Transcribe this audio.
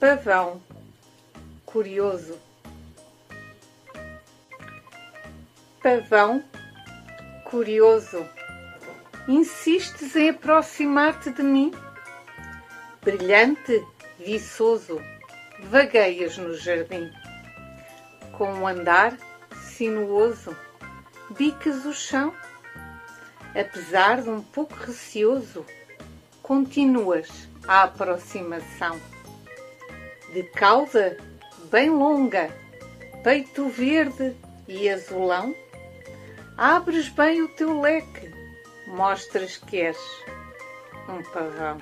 Pavão, curioso. Pavão, curioso, insistes em aproximar-te de mim? Brilhante, viçoso, vagueias no jardim. Com um andar sinuoso, bicas o chão. Apesar de um pouco receoso, continuas a aproximação. De cauda bem longa, peito verde e azulão, abres bem o teu leque, mostras que és um pavão.